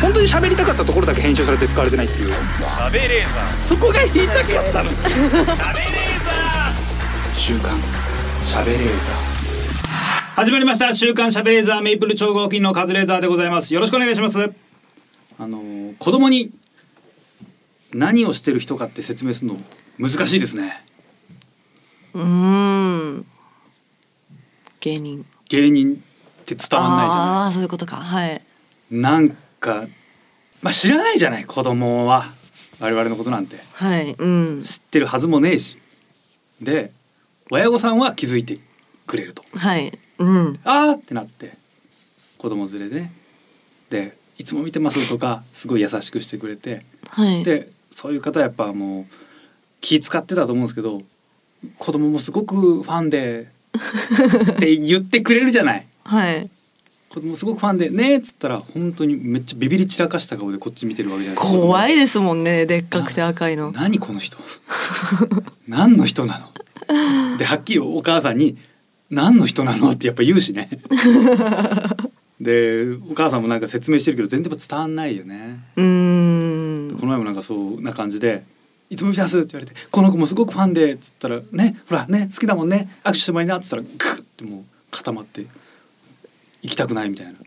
本当に喋りたかったところだけ編集されて使われてないっていう。食べレーザそこが言いたかったの。ー食べレーザ週刊しゃべれー始まりました。週刊しゃべレーザー。メイプル超合金のカズレーザーでございます。よろしくお願いします。あのー子供に何をしてる人かって説明するの難しいですね。うーん。芸人。芸人って伝わんないじゃああーそういうことか。はいなんかまあ知らないじゃない子供は。我々のことなんて。はいうん。知ってるはずもねえし。で親御さんは気づいてくれると。はいうん。あーってなって子供連れでね。でいつも見てますとかすごい優しくしてくれて。はい。でそういう方はやっぱもう気使ってたと思うんですけど子供もすごくファンでって言ってくれるじゃない。はい子供すごくファンでねっつったら本当にめっちゃビビり散らかした顔でこっち見てるわけじゃないですか。怖いですもんねでっかくて赤いの。何この人？何の人なの？ではっきりお母さんに「何の人なの?」ってやっぱ言うしね。でお母さんもなんか説明してるけど全然やっぱ伝わんないよね。うーん。この前もなんかそうな感じで「いつも見てます」って言われて「この子もすごくファンで」っつったら「ねほらね好きだもんね握手してもらいな」っつったらグッてもう固まって行きたくないみたいな。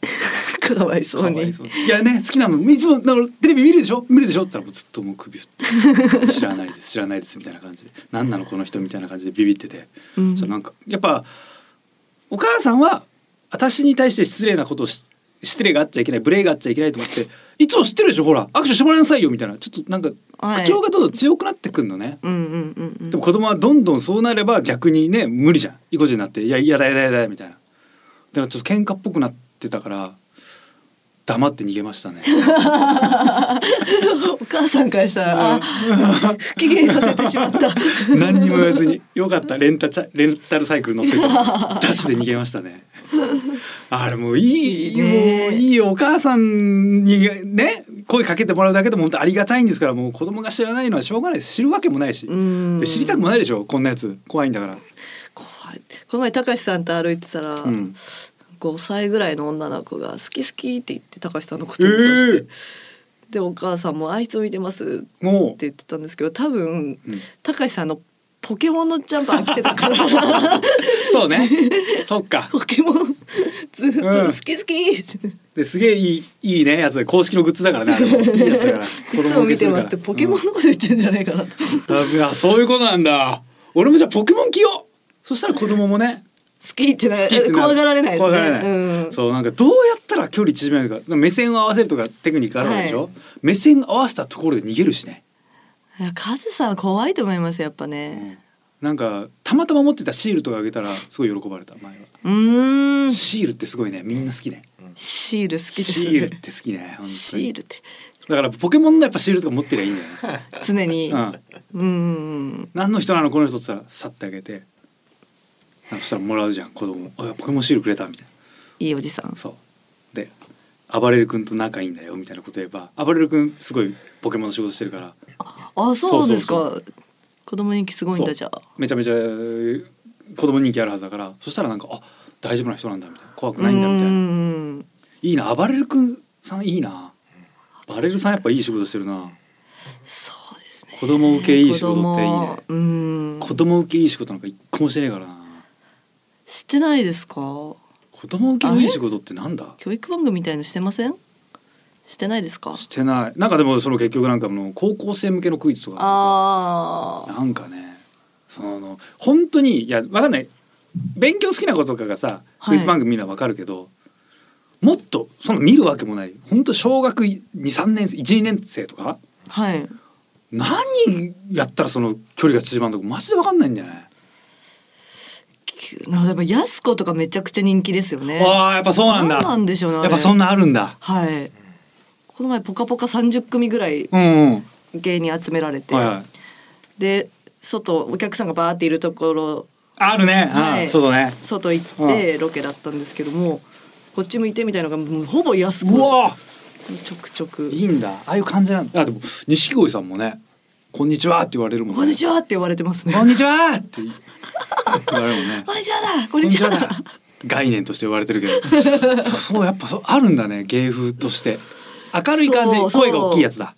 かわいそうに。いやね好きなのいつもだからテレビ見るでしょ？見るでしょ？って言ったらもうずっともう首振って。知らないです知らないですみたいな感じで。何なのこの人みたいな感じでビビってて、うん。なんかやっぱお母さんは私に対して失礼なことをし失礼があっちゃいけない無礼があっちゃいけないと思っていつも知ってるでしょ？ほら握手してもらいなさいよみたいな。ちょっとなんかはい。口調がどんどん強くなってくんのね、うんうんうんうん。でも子供はどんどんそうなれば逆にね無理じゃん。意固地になって「いや嫌だ嫌だ嫌だ」みたいな。だからちょっと喧嘩っぽくなってたから黙って逃げましたね。お母さんからしたらあ不機嫌させてしまった。何にも言わずによかったレンタチャレンタルサイクル乗ってて ダッシュで逃げましたね。あれもういいね。もういいよお母さんにね声かけてもらうだけでも本当ありがたいんですからもう子供が知らないのはしょうがないです。知るわけもないし。知りたくもないでしょこんなやつ。怖いんだからこの前たかしさんと歩いてたら、うん。5歳ぐらいの女の子が「好き好き」って言って高橋さんのこと言ってまして、えー。でお母さんも「あいつを見てます」って言ってたんですけど多分うん。高橋さんのポケモンのジャンパー着てたから。そうね。そっか。ポケモンずっとうん好き好きって、いですげえいいいいねやつ公式のグッズだからねいいやつだから。子見てますってポケモンのこと言ってんじゃないかなと、うん。あそういうことなんだ。俺もじゃあポケモン着ようそしたら子供もね好きってな好きってなる怖がられないですね。怖がられない。うん、そうなんかどうやったら距離縮めるか。目線を合わせるとかテクニックあるでしょ、はい。目線合わせたところで逃げるしね、いやカズさんは怖いと思いますやっぱね。なんかたまたま持ってたシールとかあげたらすごい喜ばれた前は、うーん。シールってすごいね。みんな好きね。シール好きです。シールって好きねシールって。だからポケモンのやっぱシールとか持ってりゃいいんだよね。常に。うん。うん何の人なのこの人って言ったらさってあげてそしたらもらうじゃん子供。あポケモンシールくれたみたいいいおじさん。なそう。で暴れる君と仲いいんだよみたいなこと言えば暴れる君すごいポケモンの仕事してるから。あそうですか。子供人気すごいんだじゃあ。めちゃめちゃ子供人気あるはずだからそしたらなんかあ大丈夫な人なんだみたいな。怖くないんだみたいな。うん。いいな暴れる君さんいいな。暴れるさんやっぱいい仕事してるな。そうですね。子供受けいい仕事っていいね。子供受けいい仕事なんか一個もしてねえからな知ってないですか？子供受けのいい仕事ってなんだ？教育番組みたいのしてません？してないですか？してない。なんかでもその結局なんかもう高校生向けのクイズとかあさなんかねその本当にいやわかんない。勉強好きな子とかがさはい。クイズ番組見るのはわかるけど、もっとその見るわけもない。本当小学23年生12年生とか？あはい。何やったらその距離が縮まるのかマジでわかんないんだよね。きなんかやっぱやす子とかめちゃくちゃ人気ですよねああやっぱそうなんだ。何なんでしょうねやっぱそんなあるんだ。はいこの前ポカポカ30組ぐらいうんうん。芸人集められて、はいはい。で外お客さんがバーっているところあるね。はいうんそうだね。外行ってロケだったんですけども、こっち向いてみたいなのがもうほぼ安くうわちょくちょくいいんだ。ああいう感じなんだ。あでも錦鯉さんもね。こんにちはって言われるもんね。こんにちはって言われてますね。こんにちはってね。こんにちはだ。こんにちはだ。概念として言われてるけど。そうやっぱそうあるんだね芸風として。明るい感じ声が大きいやつだ。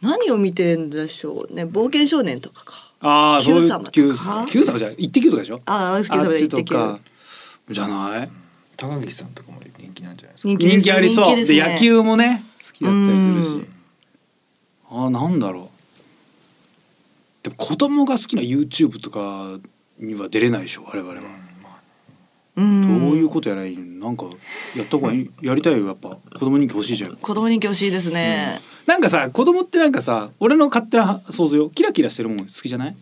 何を見てんでしょうね。冒険少年とかか。ああそういう Q 様とか Q 様じゃ一滴とかでしょ？ああ Q 様あっちで。言ってきとか。じゃない？高岸さんとかも人気なんじゃないですか？人気です。人気ありそう。で,、人気で野球もね。好きだったりするし。あなんだろう。でも子供が好きな YouTube とかには出れないでしょ我々は、うんどういうことやらいいの？なんかやった方がいい？やりたいよやっぱ子供人気欲しいじゃん子供人気欲しいですね。なんかさ子供ってなんかさ俺の勝手な想像よ。キラキラしてるもん好きじゃない？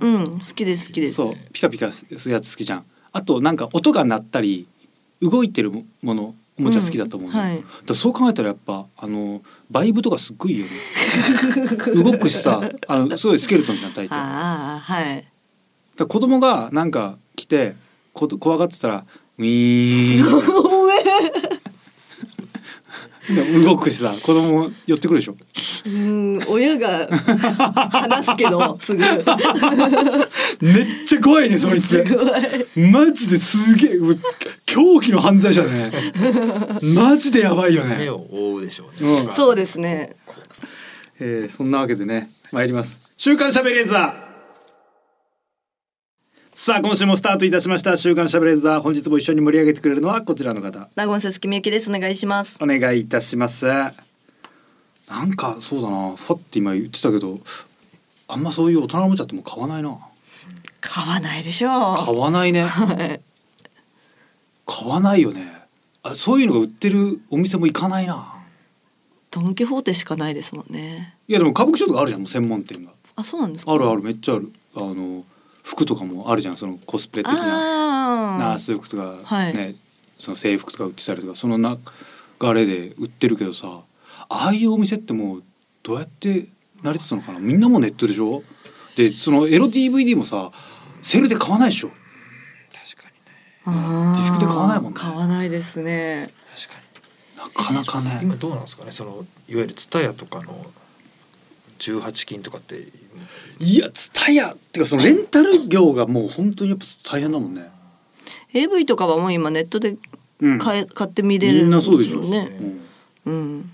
うん好きです好きです。そう。ピカピカするやつ好きじゃん。あとなんか音が鳴ったり動いてるものおもちゃ好きだと思うの、うんはい。だそう考えたらやっぱあのバイブとかすっごいよね。動くしさあのすごいスケルトンじゃん大抵。だかああはいら子供がなんか来てこと怖がってたらウィーン。動くしさ子供寄ってくるでしょ。うん親が話すけどすぐ。めっちゃ怖いねそいつ。マジですげえ狂気の犯罪者ね。マジでやばいよね、目を覆うでしょうね。うん。そうですね。えー、そんなわけでね参ります。週刊しゃべれーザーさあ今週もスタートいたしました。週刊しゃべれーザー。本日も一緒に盛り上げてくれるのはこちらの方。名古屋鈴木みゆきです。お願いします。お願いいたします。なんかそうだな。ファって今言ってたけどあんまそういう大人のおもちゃってもう買わないな。買わないでしょ。買わないね。は い買わないよね。あそういうのが売ってるお店も行かないな。ドン・キホーテしかないですもんねいやでも歌舞伎町とかあるじゃん専門店があそうなんですかあるあるめっちゃあるあの服とかもあるじゃんそのコスプレ的な。あナース服とか、はい。ねその制服とか売ってたりとかその流れで売ってるけどさああいうお店ってもうどうやって成り立つのかな？みんなもうネットでしょ？でそのエロ DVD もさセールで買わないでしょ？確かにね。ディスクで買わないもんね。買わないですね。確かに。なかなかね。今どうなんですかね？そのいわゆるツタヤとかの18金とかって。いやツタヤっていうかそのレンタル業がもう本当にやっぱ大変だもんね。AV とかはもう今ネットでうん。買え買って見れるみんなそうでしょ。んねうん。うん。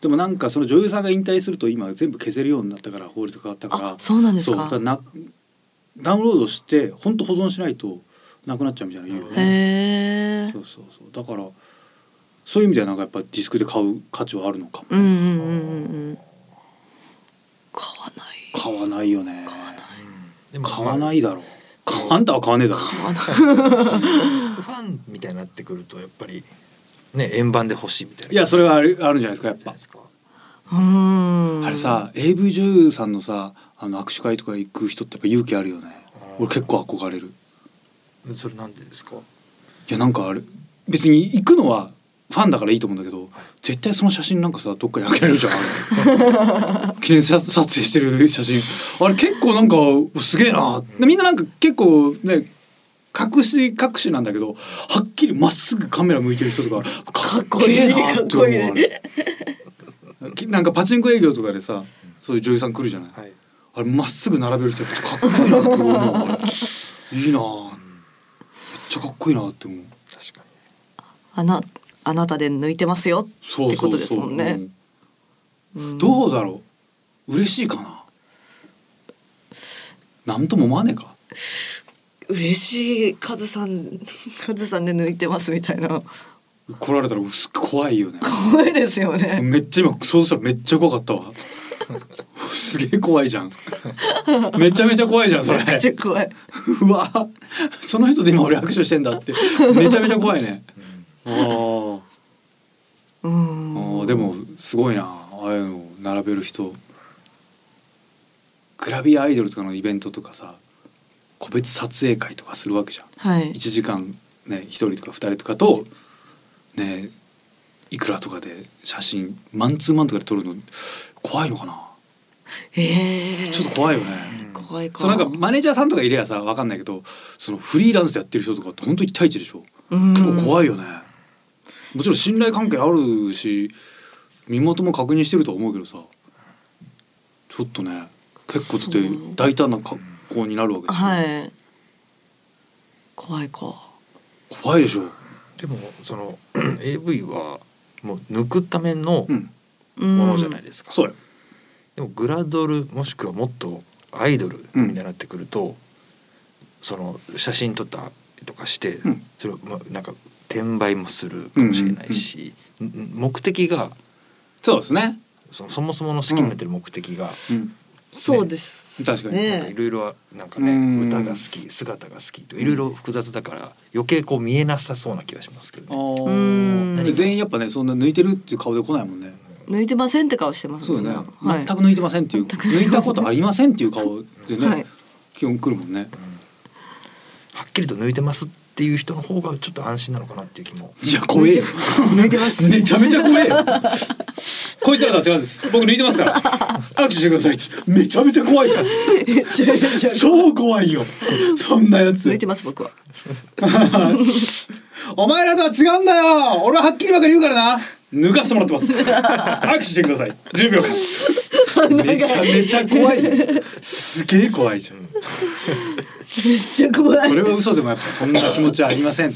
でもなんかその女優さんが引退すると今全部消せるようになったから法律が変わったから。あそうなんですか。なダウンロードして本当保存しないとなくなっちゃうみたいな言うよね。へえそうそうそう。だからそういう意味ではなんかやっぱディスクで買う価値はあるのかも、うんうんうんうんうん買わない。買わないよね。でも買わないだろう。あんたは買わねえだろ。買わない。ファンみたいになってくるとやっぱりね円盤で欲しいみたいな。いやそれはあるあるんじゃないですかやっぱ。うん。あれさ AV 女優さんのさあの握手会とか行く人ってやっぱ勇気あるよね。俺結構憧れる。それなんでですか？いやなんかあれ別に行くのはファンだからいいと思うんだけど絶対その写真なんかさどっかにあげられるじゃん。記念撮撮影してる写真。あれ結構なんかすげえな。でみんななんか結構ね隠し隠しなんだけどはっきりまっすぐカメラ向いてる人とかかっこいいなって思うあれきなんかパチンコ営業とかでさそういう女優さん来るじゃない。はい。あれまっすぐ並べる人かっこいいなって思ういいなめっちゃかっこいいなって思う。確かに。あなあなたで抜いてますよってことですもんね。どうだろう。嬉しいかな。なんとも思わねえか。嬉しいカズさん カズさんで抜いてますみたいな。来られたら怖いよね。怖いですよね。めっちゃ今想像したらめっちゃ怖かったわ。すげえ怖いじゃん。めちゃめちゃ怖いじゃんそれ。めちゃくちゃ怖い。うわ。その人で今俺握手してんだって。めちゃめちゃ怖いね。あーうん。あーでもすごいな。ああいうの並べる人。グラビアアイドルとかのイベントとかさ個別撮影会とかするわけじゃん。はい。1時間ね1人とか2人とかとねいくらとかで写真マンツーマンとかで撮るの怖いのかな？ええ。ちょっと怖いよね。怖いか。そうなんかマネージャーさんとかいればさわかんないけどそのフリーランスでやってる人とかって本当一対一でしょ。うん。結構怖いよねもちろん信頼関係あるし身元も確認してるとは思うけどさちょっとね結構だって大胆な格好になるわけでしょ、はい。怖いか。怖いでしょ。でもその AV はもう抜くためのうん。ものじゃないですか、そうよでもグラドルもしくはもっとアイドルみたいになってくると、その写真撮ったりとかして、うん。それをまなんか転売もするかもしれないし、ん目的がそうですね。そのそもそもの好きになってる目的が、うん。そうです、確かに。いねろいろなんかうんね歌が好き姿が好きといろいろ複雑だから余計こう見えなさそうな気がしますけどね。全員やっぱねそんな抜いてるっていう顔で来ないもんね。抜いてませんって顔してますそうだね、はい、全く抜いてませんっていう抜いたことありませんっていう顔でね、はい。基本来るもんね。はっきりと抜いてますっていう人の方がちょっと安心なのかなっていう気も。いや怖え。よ抜いてます。めちゃめちゃ怖え。よ こいつらとは違うんです。僕抜いてますから。握手してください。めちゃめちゃ怖いじゃん。めちゃめちゃ超怖いよ。そんなやつ。抜いてます僕は。お前らとは違うんだよ。俺ははっきり分かり言うからな。抜かしてもらってます。握手してください。10秒間。めちゃめちゃ怖い。よすげえ怖いじゃんめっちゃ怖い。それは嘘でもやっぱそんな気持ちはありません。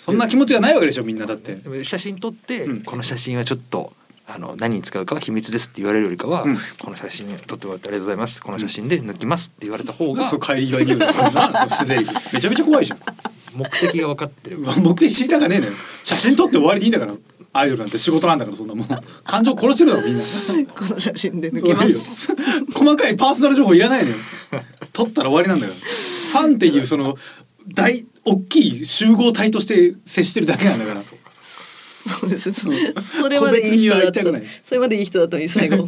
そんな気持ちがないわけでしょみんなだって。写真撮って、うん。この写真はちょっとあの何に使うかは秘密ですって言われるよりかは、うん。この写真撮ってもらってありがとうございます。この写真で抜きますって言われた方が。そう帰り際に言うのめちゃめちゃ怖いじゃん目的が分かってれば目的知りたかねえのよ写真撮って終わりでいいんだからアイドルなんて仕事なんだからそんなもん。感情殺してるだろみんな。この写真で抜きます。細かいパーソナル情報いらないのよ。撮ったら終わりなんだから。ファンっていうその大大きい集合体として接してるだけなんだから。そうです。そそれまでいい人だった。それまでいい人だったのに最後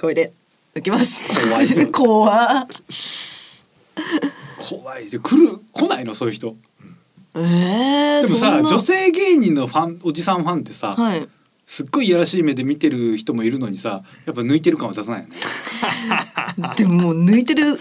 これで抜きます。怖いよ。怖怖い。来る来ない。のそうい。う人えー、でもさ女性芸人のファンおじさんファンってさ、はいすっごいいやらしい目で見てる人もいるのにさやっぱ抜いてる感は出さないよね でももう抜いてるよ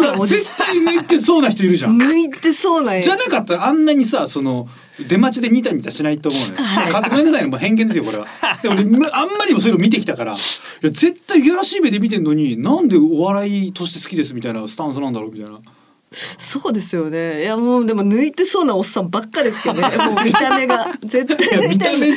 うな文字絶対抜いてそうな人いるじゃん 抜いてそうなじゃなかったらあんなにさその出待ちでニタニタしな いと思うのよ。かごめんなさいねもう偏見ですよこれは。でも俺むあんまりにもそういうの見てきたからいや絶対いやらしい目で見てんのになんでお笑いとして好きですみたいなスタンスなんだろうみたいな。そうですよねいやもうでも抜いてそうなおっさんばっかですけどね もう見た目が絶い対抜い見た目で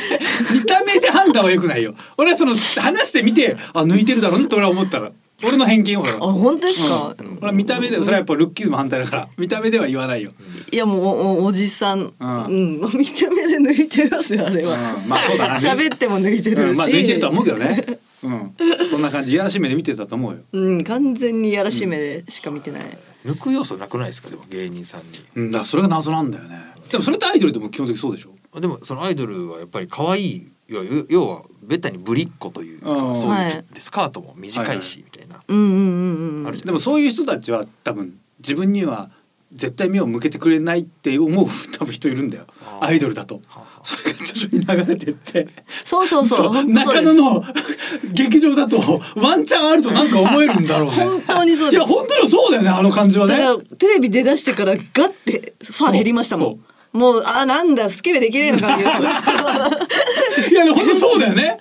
見た目で判断は良くないよ。俺はその話してみてあ抜いてるだろうなって俺は思ったら俺の偏見よほら。あ本当ですか、うん俺は見た目でそれはやっぱルッキズム反対だから見た目では言わないよ。いやもうおおおじさん、うん、もう見た目で抜いてますよあれは。うんまあそうだな。喋っても抜いてるし、うんまあ抜いてるとは思うけどね。うん。そんな感じいやらしい目で見てたと思うよ。うん、完全にやらしい目でしか見てない。抜く要素なくないですか？でも芸人さんに。うん、だからそれが謎なんだよね。でもそれってアイドルでも基本的にそうでしょ？でもそのアイドルはやっぱり可愛い要は要はベタにぶりっ子というかうんそういう、はいでスカートも短いし、はいはいみたいな。うんうんうんうん。あるじゃんでもそういう人たちは多分自分には絶対目を向けてくれないって思う多分人いるんだよ。アイドルだと。はあはあそれが徐々に流れてって。そうそうそう。中野の 劇場だとワンチャンあるとなんか思えるんだろうね。本当にそういや本当にそうだよねあの感じはね。だからテレビ出だしてからガッてファン減りましたもん。もうあなんだスケベできねえのかっていういや本当そうだよね。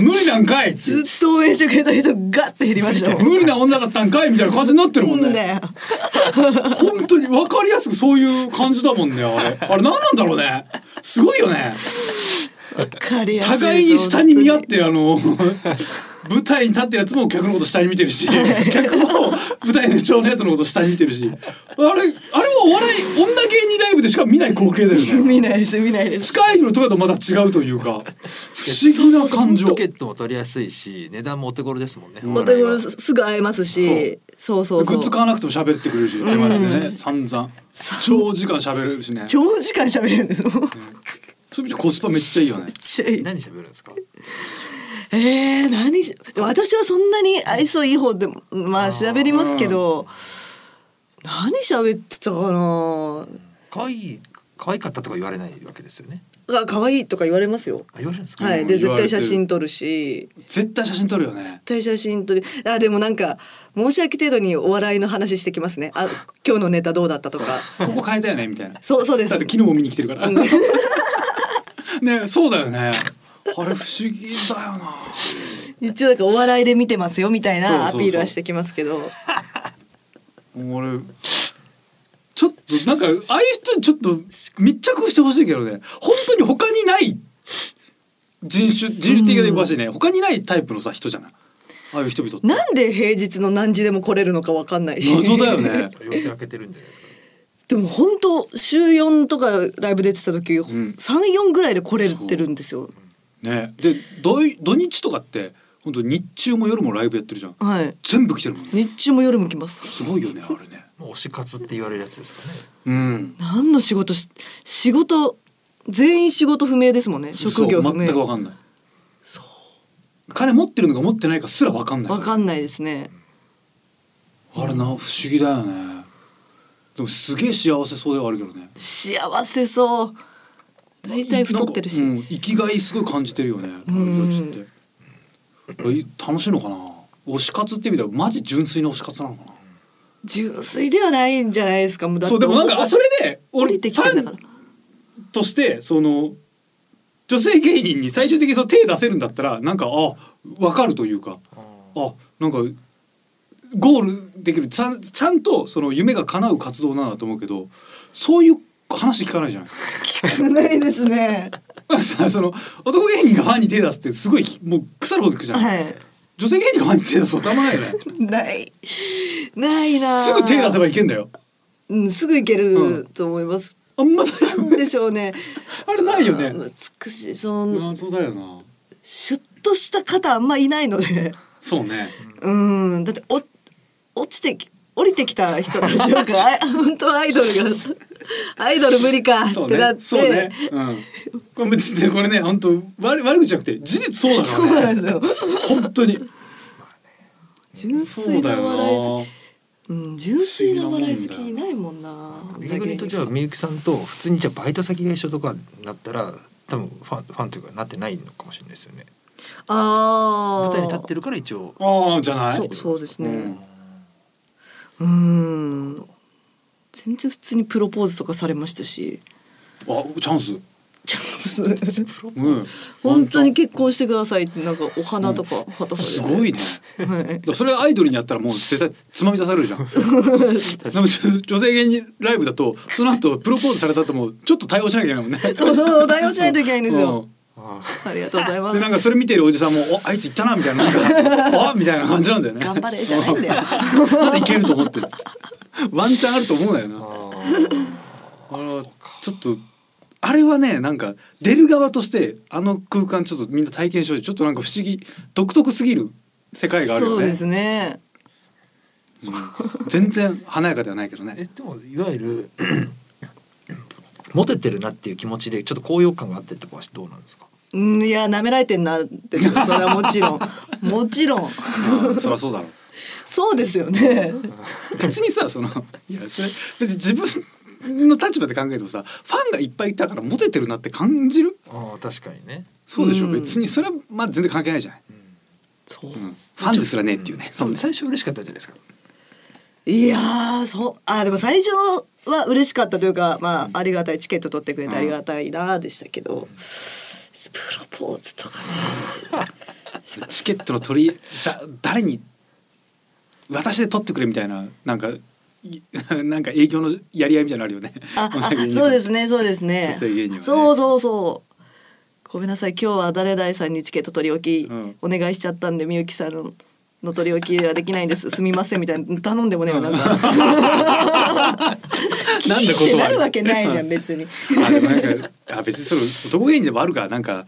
無理なんかいずっと応援してくれた人ガッて減りましたもん。無理な女だったんかいみたいな感じになってるもんね。本当に分かりやすくそういう感じだもんねあれあれ何なんだろうねすごいよねわかりやすい。互いに下に見合ってあの舞台に立ってるやつも客のこと下に見てるし客も舞台の上のやつのこと下に見てるしあれあれもお笑い女芸人ライブでしか見ない光景だよね 見ないです見ないです地。下アイドルとかとまた違うというか不思議な感情チケットも取りやすいし値段もお手頃ですもんね。またすぐ会えますし、そうそうそう。グッズ買わなくても喋ってくれるし電話してね散々長時間喋れるしね長時間喋れるんですもん。めっそういう意味じゃコスパめっちゃいいよねちゃいい。何喋るんですか？えー、何しでも私はそんなに愛想いい方でもまあ喋りますけど何喋ってたかな？可愛い可愛かったとか言われないわけですよね。あ可愛いとか言われますよ。あ言われるんですか？はい。で絶対写真撮るし。絶対写真撮るよね。絶対写真撮る。あでもなんか申し訳程度にお笑いの話してきますね。あ今日のネタどうだったとか。ここ変えたよねみたいな。そうそうです。だって昨日も見に来てるから。ね、そうだよね。あれ不思議だよな。一応なんかお笑いで見てますよみたいなアピールはしてきますけど。俺。ちょっとなんかああいう人にちょっと密着してほしいけどね。本当に他にない人種人種的で詳しいね他にないタイプのさ人じゃない？ああいう人々って。なんで平日の何時でも来れるのかわかんないし。謎だよね。予定開けてるんじゃないですかでも本当週4とかライブ出てた時、ん。三四ぐらいで来れてるんですよね。で土い土日とかって本当日中も夜もライブやってるじゃん。はい。全部来てるもんね。日中も夜も来ます。すごいよねあれね。もう推し活って言われるやつですかね。うん。何の仕事し仕事全員仕事不明ですもんね。職業不そう全く分明かんない。金持ってるのか持ってないかすら分かんない。わかんないですね。あれな不思議だよね。でもすげえ幸せそうではあるけどね。幸せそう大体太ってるし、なんかうん、生きがいすごい感じてるよね彼女たちって。え楽しいのかな？推し活って意味ではマジ純粋な推し活なのかな？純粋ではないんじゃないですかもうだって。そうでもなんかあそれで俺降りてきてんだから。としてその女性芸人に最終的にその手出せるんだったらなんかあ分かるというか。あなんかゴールできる。ちゃんちゃんとその夢が叶う活動なんだと思うけどそういう話聞かないじゃない。ないですね。さ その男芸人がファンに手出すってすごいもう腐るほど聞くじゃん、はい。女性芸人がファンに手出すとたまらないよね。ない。ないなすぐ手出せばいけんだよ。うん、すぐ行けると思います、あんまないよなんでしょうね。あれないよね。美しいその謎だよな。シュッとした方あんまいないので。そうね。うん。だってお落ちてき降りてきた人たちなんかあ 本当はアイドルがアイドル無理かそうってなって。ね。そうね。うん。これね本当悪悪口じゃなくて事実そうだかそうらねなんですよ。本当に。純そう粋な笑い好なきうん純粋な笑い好きいないもんな逆に言うとじゃあみゆきさんと普通にじゃあバイト先が一緒とかになったら多分ファンファンというかなってないのかもしれないですよね。ああ舞台に立ってるから一応。ああじゃない？そうそうですね。うんうん。全然普通にプロポーズとかされましたし。あチャンス。チャンス。うん。本当に結婚してくださいってなんかお花とか渡されて、すごいね。はい。それアイドルにやったらもう絶対つまみ出されるじゃん。でも女性芸人ライブだとその後プロポーズされた後もちょっと対応しなきゃいけないもんね。そうそう対応しないといけないんですよ、うんあありがとうございまですなんかそれ見てるおじさんも「おあいつ行ったな」みたいななんか「あみたいな感じなんだよね。頑張れじゃないんだよまだいけると思ってる？ワンチャンあると思うんだよな。ああれはちょっとあれはねなんか出る側としてあの空間ちょっとみんな体験しようよちょっとなんか不思議独特すぎる世界があるよね。そうですねうん全然華やかではないけどね。えでもいわゆるモテてるなっていう気持ちでちょっと高揚感があってとかはどうなんですか？うんいや舐められてんなってそれはもちろん。もちろん。うんそりゃそうだろう。そうですよね。別にさそのいやそれ別に自分の立場で考えてもさファンがいっぱいいたからモテてるなって感じる？ああ確かにね、そうでしょ、うん。別にそれはまあ全然関係ないじゃない、そう。うん、ファンですらねっていうね、そう最初嬉しかったじゃないですかいやーそうあでも最初は嬉しかったというかまあありがたいチケット取ってくれてありがたいなでしたけど、プロポーズとかね。チケットの取りだ誰に私で取ってくれみたいななんかい なんか営業のやり合いみたいなのあるよね。あそうですねそうですね。ね。そうそうそう。ごめんなさい今日は誰々さんにチケット取り置きうん。お願いしちゃったんでみゆきさんのの取り置きはできないんです。すみませんみたいな。頼んでもねなんか。なんで断る？なるわけないじゃん別に。あでもなんかあ別にそれ男芸人でもあるからなんか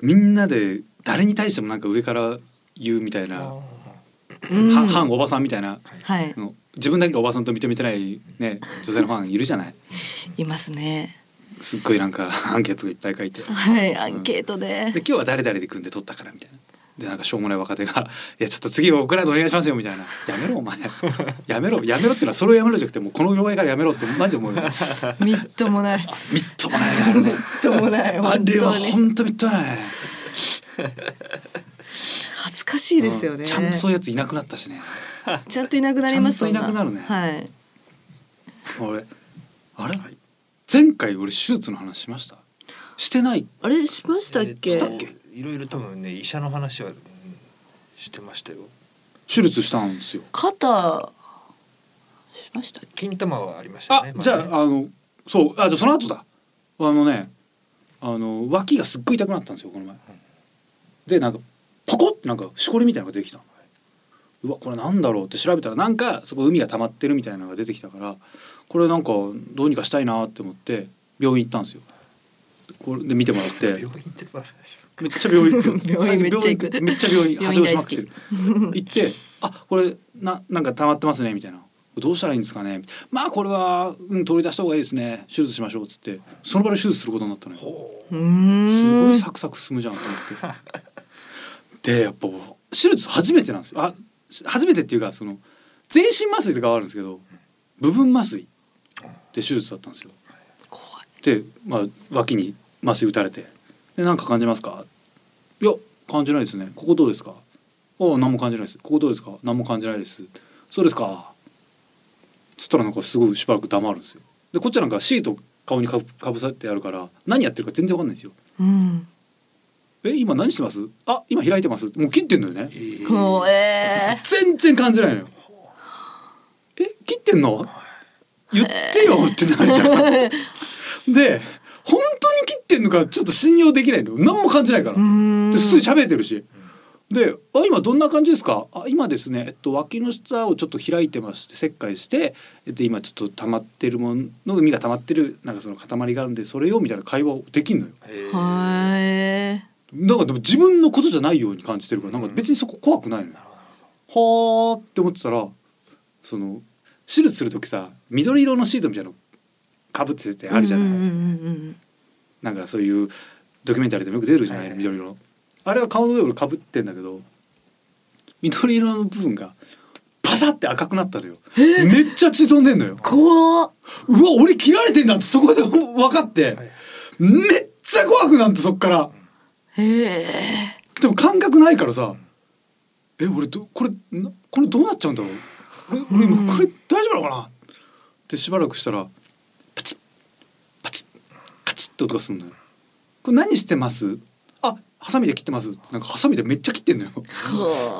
みんなで誰に対してもなんか上から言うみたいな、うん。は反おばさんみたいな、はい。自分だけがおばさんと認めてないね女性のファンいるじゃない？いますね。すっごいなんかアンケートがいっぱい書いて。はいアンケートで。で今日は誰々で組んで撮ったからみたいな。でなんかしょうもない若手が「いやちょっと次は僕らでお願いしますよ」みたいな「やめろお前。やめろ。やめろ」ってのはそれをやめろじゃなくてもうこの業界からやめろってマジで思うよみっともない。みっともない。ねあれねみっともないあ本れは当に本当みっともない。恥ずかしいですよね、うん。ちゃんとそういうやついなくなったしね。ちゃんといなくなりますちゃんといなくなるね。はい。俺あれ？前回俺手術の話しました？してない。あれしましたっけ、えーといろいろ多分ね医者の話は、うんしてましたよ。手術したんですよ。肩しました金玉はありましたあね。じゃあまねあのそうあじゃあその後だ。あのねあの脇がすっごい痛くなったんですよこの前。でなんかポコってなんかしこりみたいなのが出てきた。のうわこれなんだろうって調べたらなんかそこ海が溜まってるみたいなのが出てきたからこれなんかどうにかしたいなって思って病院行ったんですよ。これで見てもらって。病院行ってめっちゃ病院行く 病院めっちゃ行く。病院めっちゃ病院はしごしまくってる。病行ってあこれななんか溜まってますねみたいな。どうしたらいいんですかね。まあこれは、うん、取り出した方がいいですね。手術しましょうっつって。その場で手術することになったのよ。すごん。いサクサク進むじゃんと思って。でやっぱ手術初めてなんですよ。あ初めてっていうかその全身麻酔とかはあるんですけど部分麻酔で手術だったんですよ。で、まあ、脇に麻酔打たれて「でなんか感じますか?」「いや感じないですね。ここどうですか?」「ああ何も感じないです。ここどうですか？何も感じないです」「そうですか」つったらなんかすごいしばらく黙るんですよ。でこっちはなんかシート顔にかぶかぶさってあるから何やってるか全然わかんないんですよ。うん。え今何してます？あ今開いてます。もう切ってんのよね。怖え全然感じないのよ。え切ってんの？言ってよってなるじゃん。で本当に切ってんのかちょっと信用できないの。何も感じないから。で普通に喋ってるし。で「あ今どんな感じですか？あ今ですね、えっと、脇の下をちょっと開いてまして切開して、えっと、今ちょっと溜まってるものの海が溜まってるなんかその塊があるんでそれよみたいな会話をできんのよ。はなんかでも自分のことじゃないように感じてるからなんか別にそこ怖くないのよ。はあって思ってたらその手術する時さ緑色のシートみたいなのかぶっててあるじゃない、うんうんうんなんかそういうドキュメンタリーでもよく出るじゃない、はいはい。緑色の。あれは顔の上をかぶってんだけど緑色の部分がパサって赤くなったのよ。めっちゃ血飛んでんのよ。怖っ。うわ俺切られてんだってそこで分かって、はいめっちゃ怖くなってそっから。へえ。でも感覚ないからさ。え俺どこれなこれどうなっちゃうんだろう？え俺今これ大丈夫なのかな？ってしばらくしたらチッって音がするのよ。これ何してます？あハサミで切ってます。なんかハサミでめっちゃ切ってんのよ。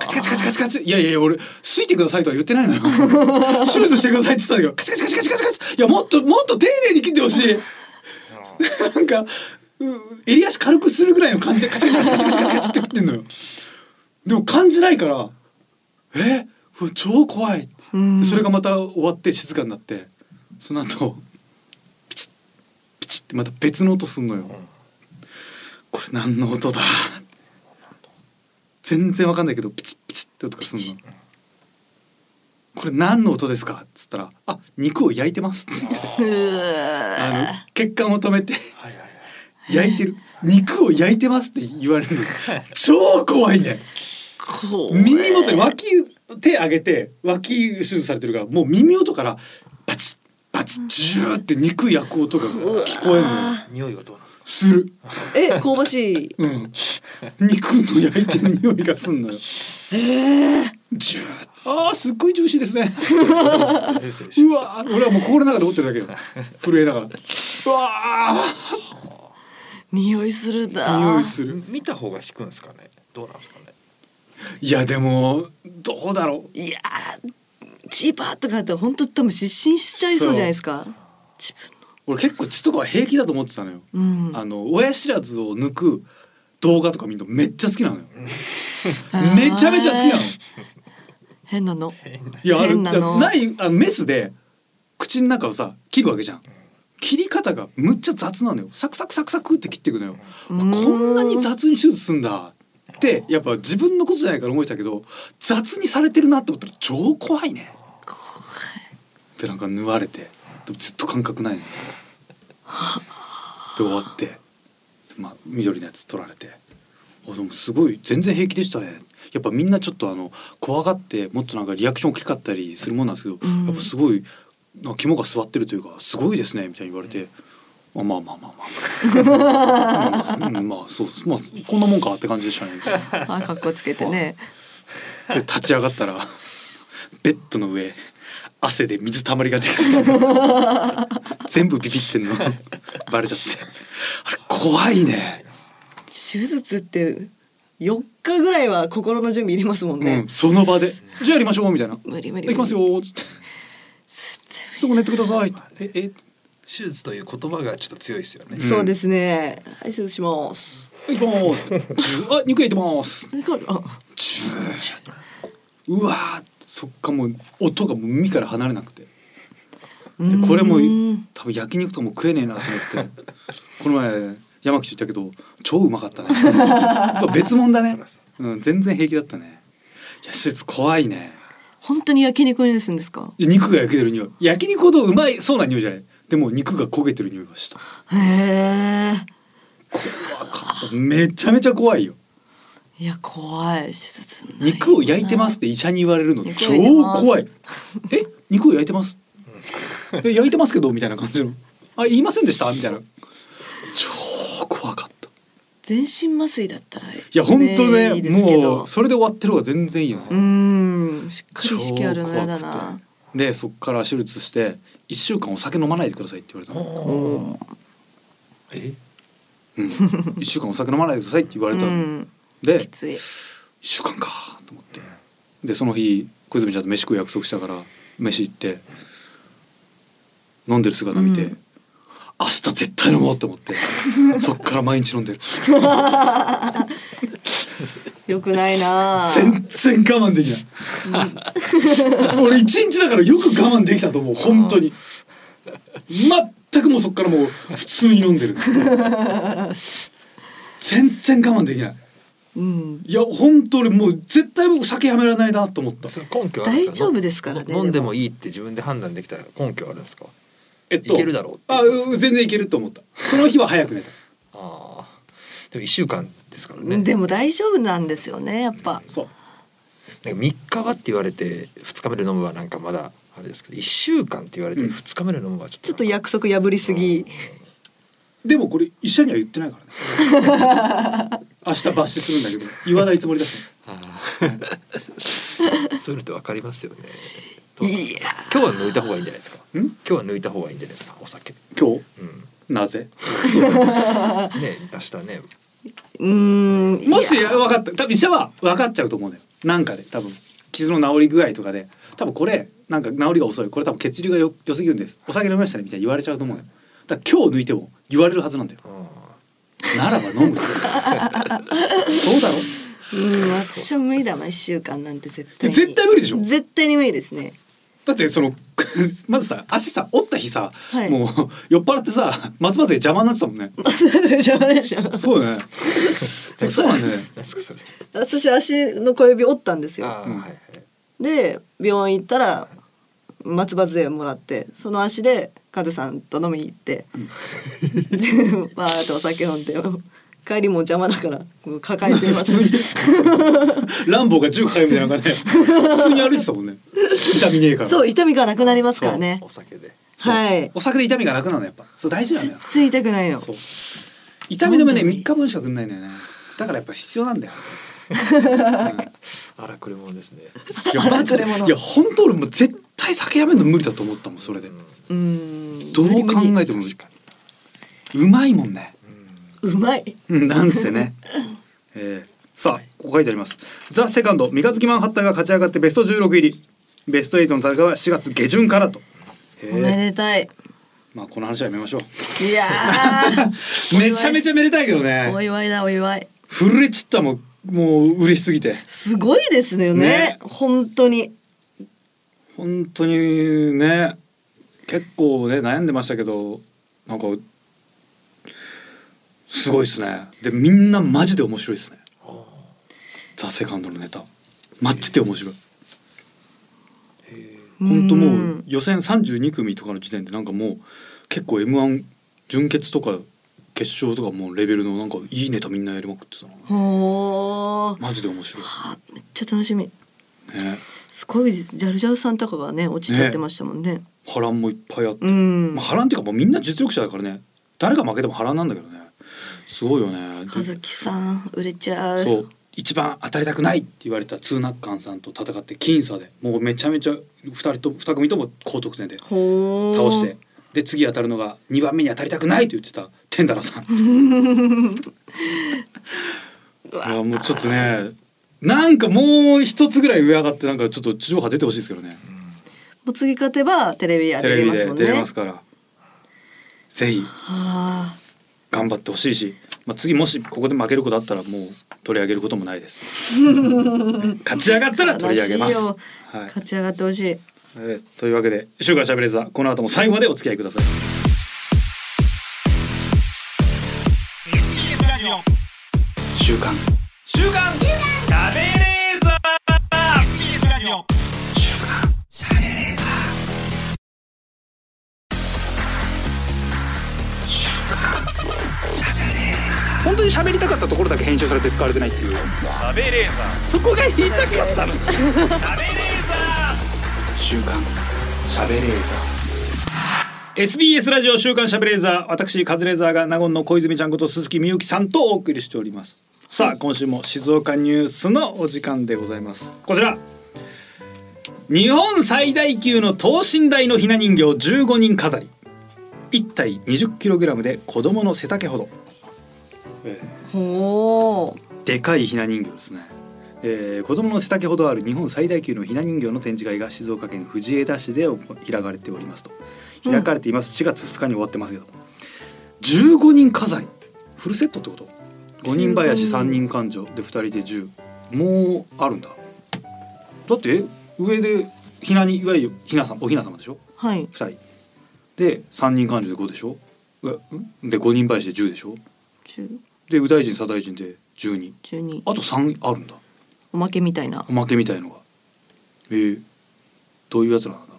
カチカチカチカチカチ。いやいやいや俺すいてくださいとは言ってないのよ。手術してくださいって言ってたんだけど。カチカチカチカチカチカチいやもっともっと丁寧に切ってほしい。なんかう襟足軽くするぐらいの感じでカチカチカチカチカチカチカチって切ってんのよ。でも感じないからえ？超怖い。うん。それがまた終わって静かになってその後ってまた別の音すんのよ、これ何の音だ？全然わかんないけどピチッピチッって音がすんの。これ何の音ですか？っつったら「あ肉を焼いてます」っつってうあのわ血管を止めて。焼いてる。肉を焼いてますって言われるの。超怖いね。耳元に脇手上げて脇手術されてるからもう耳元からバチッジューって肉焼く音が聞こえるのよ。匂いはどうなんですか？する。え香ばしい。うん。肉の焼いてる匂いがすんのよ。ええ。ジューあーすっごいジューシーですね。うわー。俺はもう心の中で折ってるだけよ。震えながら。うわ匂いするーだ匂いする。見た方が引くんですかね？どうなんですかね？いやでもどうだろう。いやーチーパーとかって本当多分失神しちゃいそうじゃないですか。自俺結構血とかは平気だと思ってたのよ、分のあの親知らずを抜く動画とか見るのめっちゃ好きなのよ。めちゃめちゃ好きなの。変なの。いやある。変ないあのメスで口の中をさ切るわけじゃん。切り方がむっちゃ雑なのよ。サクサクサクサクって切っていくのよ。こうん。んなに雑に手術すんだってやっぱ自分のことじゃないから思ってたけど雑にされてるなって思ったら超怖いね。でなんか縫われてでもずっと感覚ないの。で終わってまあ緑のやつ取られてあでもすごい全然平気でしたね。やっぱみんなちょっとあの怖がってもっとなんかリアクション大きかったりするもんなんですけど、ん。やっぱすごいなんか肝が据わってるというかすごいですねみたいに言われて。あまあまあまあまあまあ、うん、まあそうまあこんなもんかって感じでしたねあ格好つけてね。で立ち上がったらベッドの上汗で水たまりができてて全部ビビってんの。バレちゃって。あれ怖いね、手術って4日ぐらいは心の準備いりますもんね。うん、、その場で。じゃあやりましょうみたいな。無理無理行きますよーっつってそこ寝てください。ええ手術という言葉がちょっと強いですよね。そうですね。はい手術します。行きます。あ肉焼いてます。うわーそっかもう音がもう耳から離れなくて。でこれもうん多分焼肉とかも食えねえなと思って。この前山口言ったけど超うまかったね。やっぱ別物だね、うん、全然平気だったね。いや手術怖いね。本当に焼肉にするんですか？いや肉が焼けてる匂い。焼肉ほどうまいそうな匂いじゃないでも肉が焦げてる匂いがした。へえ怖かった。めちゃめちゃ怖いよ。いや怖い。手術肉を焼いてますって医者に言われるの肉超怖い。え肉を焼いてます？え焼いてますけど？みたいな感じの？あ言いませんでした？みたいな。超怖かった。全身麻酔だったらいい。や本当ねもど。うそれで終わってる方が全然いいよね、うーん。しっかり意識あるのやだなでそっから手術して1週間お酒飲まないでくださいって言われたの、え？うん、1週間お酒飲まないでくださいって言われたの、うん。できつい。1週間かと思って。でその日小泉ちゃんと飯食う約束したから飯行って飲んでる姿見て、うん。明日絶対飲もうと思ってそっから毎日飲んでる よくないな。全然我慢できない。俺一日だからよく我慢できたと思う本当に。全くもうそっからもう普通に飲んでる。全然我慢できない。うん。いや本当にもう絶対僕酒やめられないなと思った。根拠はあるん大丈夫ですからね飲んでもいいって自分で判断できた根拠はあるんですか？えっといけるだろうあう全然いけると思った。その日は早く寝た。ああ。でも一週間ですからね。でも大丈夫なんですよねやっぱそうなんか三日はって言われて二日目で飲むはなんかまだあれですけど一週間って言われてうん二日目で飲むはちょっとちょっと約束破りすぎでもこれ医者には言ってないからね 明日抜歯するんだけど言わないつもりだし そういうのってわかりますよね。いや今日は抜いた方がいいんじゃないですか。ん？今日は抜いた方がいいんじゃないですか。お酒。今日？うん。な ぜね明日ね。うーん。もし分かった。多分医者は分かっちゃうと思うんだよなんかで。多分傷の治り具合とかで。多分これなんか治りが遅い。これ多分血流がよ良すぎるんです。お酒飲みましたねみたいに言われちゃうと思うよだから今日抜いても言われるはずなんだよ。あならば飲む そうだろ？うん私は無理だな一週間なんて絶対に。絶対無理でしょ？絶対に無理ですね。だってその まずさ足さ折った日さ、はい。もう酔っ払ってさ松葉で邪魔になってたもんね。邪魔でしょそうだね。そうなんだよね。私足の小指折ったんですよ。はいはい。で病院行ったら松葉杖もらってその足でカズさんと飲みに行って、でバーッとお酒飲んで帰りも邪魔だから抱えてます。ランボーが銃抱えるみたいな感じで普通に歩いてたもんね。痛みねえから。そう痛みがなくなりますからね。お酒で。はい。お酒で痛みがなくなるのやっぱ。そう大事なのよ全然痛くないの。痛み止めね3日分しかくんないのよね。だからやっぱ必要なんだよ、荒くれ者ですね。いや荒くれ者。いや本当俺もう絶対酒やめるの無理だと思ったもんそれで。うん。どう考えてもうまいもんねうまい。うんなんせね、えー、さあここ書いてあります「ザ・セカンド三日月マンハッタンが勝ち上がってベスト16入り。ベスト8の戦いは4月下旬からと」えおめー、でたい。まあこの話はやめましょう。いや めちゃめちゃめでたいけどーおね祝いだお祝い。震えちったもん。もう嬉しすぎて。すごいですよね。ね。本当に。本当にね結構ね悩んでましたけどなんかすごいですね。でみんなマジで面白いですね。ザ・セカンドのネタ。マッチで面白い。本当もう予選32組とかの時点でなんかもう結構 m 1準決とか決勝とかもうレベルのなんかいいネタみんなやりまくってたマジで面白い。はあめっちゃ楽しみ。ね。すごいです。ジャルジャルさんとかがね落ちちゃってましたもんね。波乱もいっぱいあって。うん。まあ、波乱っていうかもうみんな実力者だからね。誰が負けても波乱なんだけどねすごいよね。和樹さん売れちゃう。そう。一番当たりたくないって言われたツーナッカンさんと戦って僅差で。もうめちゃめちゃ2人と二組とも高得点で倒して。で次当たるのが2番目に当たりたくないと言ってたテンダラさん。いやもうちょっとねなんかもう一つぐらい上上がってなんかちょっと地上波出てほしいですけどね。う次勝てばテレビやテレビで出れますもんね。出れますから。ぜひ。はあ頑張ってほしいし、まあ、次もしここで負けることあったらもう取り上げることもないです。勝ち上がったら取り上げます、はい。勝ち上がってほしい。えーというわけで「週刊しゃべれーザー」この後も最後までお付き合いください。週刊当に喋りたかったところだけ編集されて使われてないっていう。しゃべれーザーそこが言いたかったの。しゃべれーザ週刊しゃべれーザ SBS ラジオ週刊しゃべれーザー。私カズレーザーが納言の小泉ちゃんこと鈴木みゆきさんとお送りしております。さあ今週も静岡ニュースのお時間でございます。こちら。日本最大級の等身大のひな人形15人飾り。1体 20kg で子供の背丈ほど、えほう。ーでかいひな人形ですね、えー子供の背丈ほどある日本最大級のひな人形の展示会が静岡県藤枝市で行開かれておりますと。開かれています、4月2日に終わってますけど15人飾りフルセットってこと？5人林3人。勘定。で2人で10もうあるんだ。だって上でひなにいわゆるひなさんおひな様でしょ？はい。2人。で3人勘定で5でしょ？うん？で5人林で10でしょ？十で右大臣左大臣で12十二。あと3あるんだ。おまけみたいな。おまけみたいのが。えー、どういうやつなんだろう。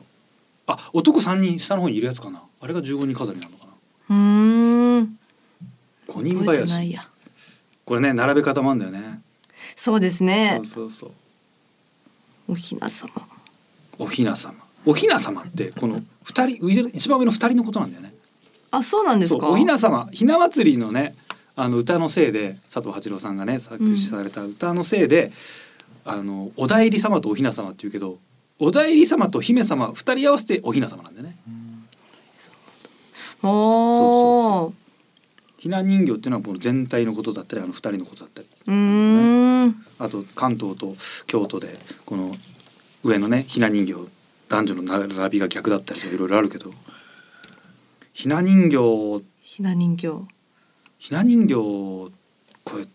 あ男3人下の方にいるやつかな。あれが15人飾りなのかな。うーん。5人林や。これね並べ方もあるんだよね。そうですね。そうそうそう。おひな様。おひな様。おひな様ってこの二人一番上の二人のことなんだよね。あそうなんですか？おひな様ひな祭りのねあの歌のせいで佐藤八郎さんがね作詞された歌のせいで、あのお内裏様とおひな様っていうけどお内裏様と姫様二人合わせておひな様なんだよね。おおひな人形っていうのはこの全体のことだったりあの二人のことだったり。うーん。あと関東と京都でこの上のねひな人形男女の並びが逆だったりとかいろいろあるけど。ひな人形。ひな人形ひな人形これ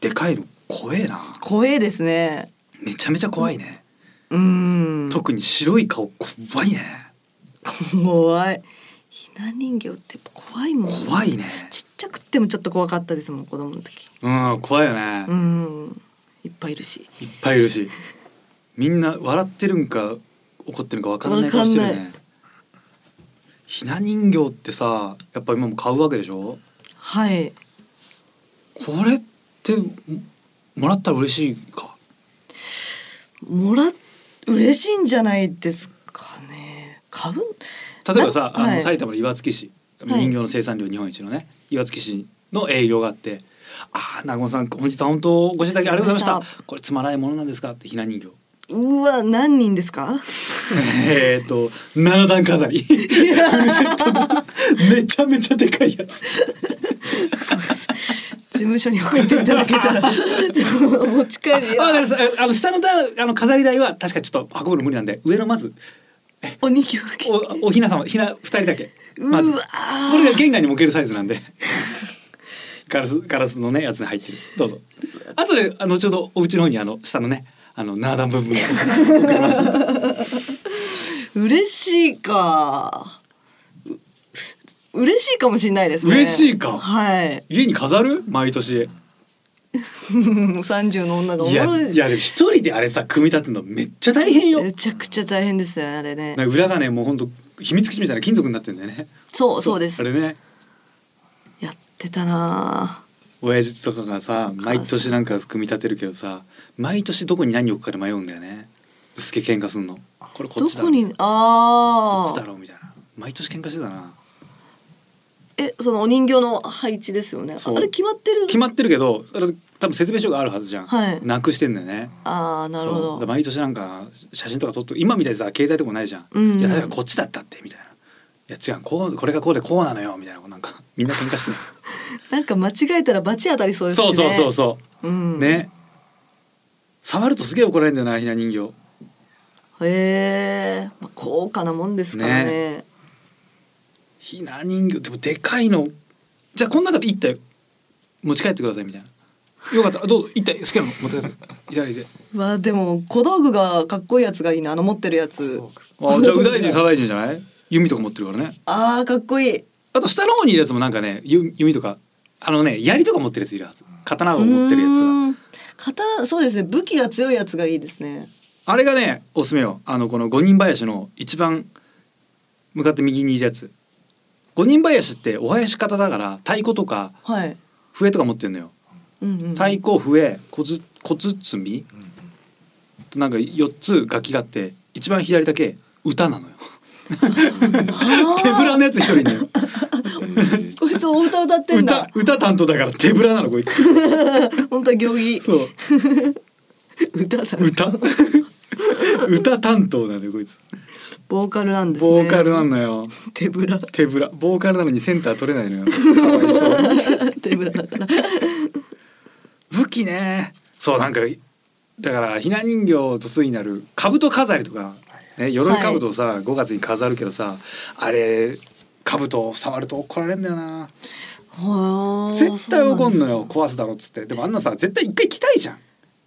でかいの怖えな。怖いですね。めちゃめちゃ怖いね、うーん。特に白い顔怖いね。怖い。ひな人形って怖いもん怖いね。ちっちゃくってもちょっと怖かったですもん子供の時。うん怖いよね、うん。いっぱいいるし。いっぱいいるし。みんな笑ってるんか怒ってるんかわからない顔してるね。ひな人形ってさやっぱ今も買うわけでしょ？はい。これってももらったら嬉しいか？もら嬉しいんじゃないですかね。買う？例えばさあの、埼玉の岩槻市。はい。人形の生産量日本一のね、岩槻市の営業があって「ああ南郷さん本日は本当ご指摘ありがとうございました。これつまらないものなんですか?」ってひな人形。うわ何人ですか？えっと七段飾り。フルセットのめちゃめちゃでかいやつ事務所に送っていただけたら。持ち帰りああの下の段あの飾り台は確かにちょっと運ぶの無理なんで上のまずお人形だけ。おおひな様ひな二人だけ。うまず。わこれが玄関にも置けるサイズなんで。ガラスガラスのねやつに入ってる。どうぞ。あの後ほどお家の方にあの下のねあの七段部分を送ります。嬉しいか。う嬉しいかもしれないですね。嬉しいか。はい。家に飾る？毎年。三十の女がおいやい。いやでも一人であれさ組み立てるのめっちゃ大変よ。めちゃくちゃ大変ですよねあれね。裏がねもうほんと秘密基地みたいな金属になってんだよね。そうそうです。あれね。やってたな親父とかがさ毎年なんか組み立てるけどさ毎年どこに何置くかで迷うんだよね。すげえ喧嘩すんの。これこっちだどこっちだろうみたいな。毎年喧嘩してたなえそのお人形の配置ですよね。そう。あれ決まってる？決まってるけどあれ多分説明書があるはずじゃん、はい。なくしてんだよね。ああなるほど。そう。だから毎年なんか写真とか撮っと今みたいにさ携帯とかないじゃん、うんうん。いや確かこっちだったってみたいな。いや違うこうこれがこうでこうなのよみたいな。なんかみんな喧嘩してる。なんか間違えたら罰当たりそうですしね。そうそうそうそう。うん。ね。触るとすげえ怒られるんだよなひな人形。へえ、まあ、高価なもんですからねひな人形でもでかいの。じゃあこの中で一体持ち帰ってくださいみたいな。よかった。どうぞ一体好きなの持ってください。左で。わあでも小道具がかっこいいやつがいいな。あの持ってるやつ。あじゃあ右大臣左大臣じゃない？弓とか持ってるからね。あーかっこいい。あと下の方にいるやつもなんかね弓弓とか。あのね槍とか持ってるやついるはず。刀を持ってるやつが。刀そうですね。武器が強いやつがいいですね。あれがねおすすめよ。あのこの五人林の一番向かって右にいるやつ五人林ってお囃子方だから太鼓とかはい、笛とか持ってるのよ。うんうんうん、太鼓笛小ず小包となんか四つ楽器があって一番左だけ歌なのよ。手ぶらのやつ一人ね。こいつお歌歌ってんだ。歌歌担当だから手ぶらなのこいつ。本当は行儀。そう。歌だ。歌。歌担当なんだよこいつボーカルなんですね。ボーカルなんのよ。手ぶら。手ぶら。ボーカルなのにセンター取れないのよ。かわいそう手ぶらだから。武器ね。そうなんかだからひな人形とついになる兜飾りとか、ね、鎧兜をさ、5月に飾るけどさあれ兜を触ると怒られるんだよな。はあ絶対怒んのよ壊すだろっつって。でもあんなさ絶対一回着たいじゃん。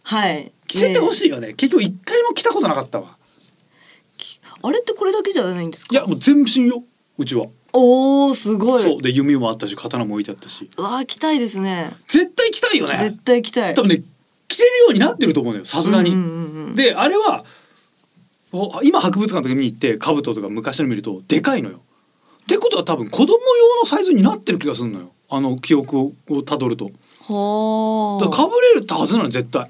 はい。着せてほい、しいよね。結局一回も着たことなかったわあれってこれだけじゃないんですか？いやもう全身ようちは。おーすごい。そう。で弓もあったし刀も置いてあったし。うわー着たいですね。絶対着たいよね。絶対着たい。多分ね着てるようになってると思うのよさすがに、うんうんうんうん。であれはお今博物館とか見に行って兜とか昔の見るとでかいのよ。ってことは多分子供用のサイズになってる気がするのよ。あの記憶ををたどると。はあ。だかぶれるってはずなの絶対。